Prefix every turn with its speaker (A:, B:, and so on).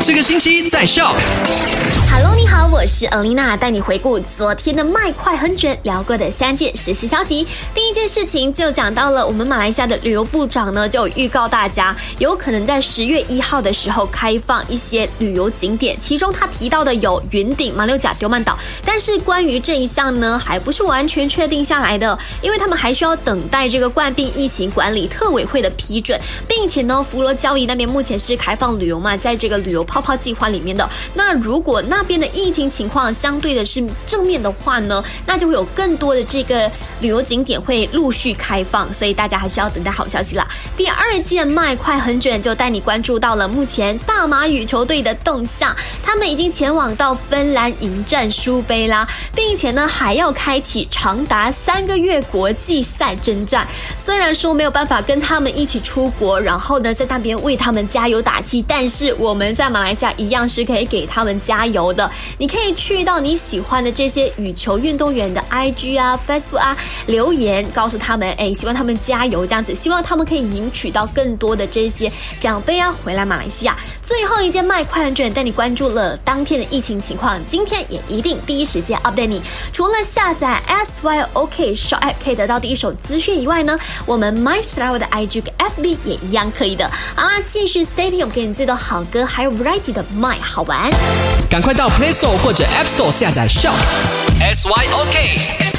A: 这个星期在
B: 笑。是 Alina 带你回顾昨天的麦快很卷聊过的三件实时消息。第一件事情就讲到了，我们马来西亚的旅游部长呢就预告大家，有可能在十月一号的时候开放一些旅游景点，其中他提到的有云顶、马六甲、丢曼岛，但是关于这一项呢，还不是完全确定下来的，因为他们还需要等待这个冠病疫情管理特委会的批准，并且呢，佛罗交易那边目前是开放旅游嘛，在这个旅游泡泡计划里面的。那如果那边的疫情情况相对的是正面的话呢，那就会有更多的这个旅游景点会陆续开放，所以大家还是要等待好消息啦。第二件麦快很准就带你关注到了目前大马羽球队的动向，他们已经前往到芬兰迎战苏杯啦，并且呢还要开启长达三个月国际赛征战。虽然说没有办法跟他们一起出国，然后呢在那边为他们加油打气，但是我们在马来西亚一样是可以给他们加油的。你可以去到你喜欢的这些羽球运动员的 IG 啊、Facebook 啊留言，告诉他们，哎，希望他们加油，这样子，希望他们可以赢取到更多的这些奖杯啊，回来马来西亚。最后一件麦快很准带你关注了当天的疫情情况，今天也一定第一时间 update 你。除了下载 SYOK Shop App 可以得到第一手资讯以外呢，我们 My Style 的 IG FB 也一样可以的。好啦，继续 Stay tuned，给你最多好歌，还有 Variety 的 My 好玩。
A: 赶快到 Play Store 或者 App Store 下载 Shock。S Y O K。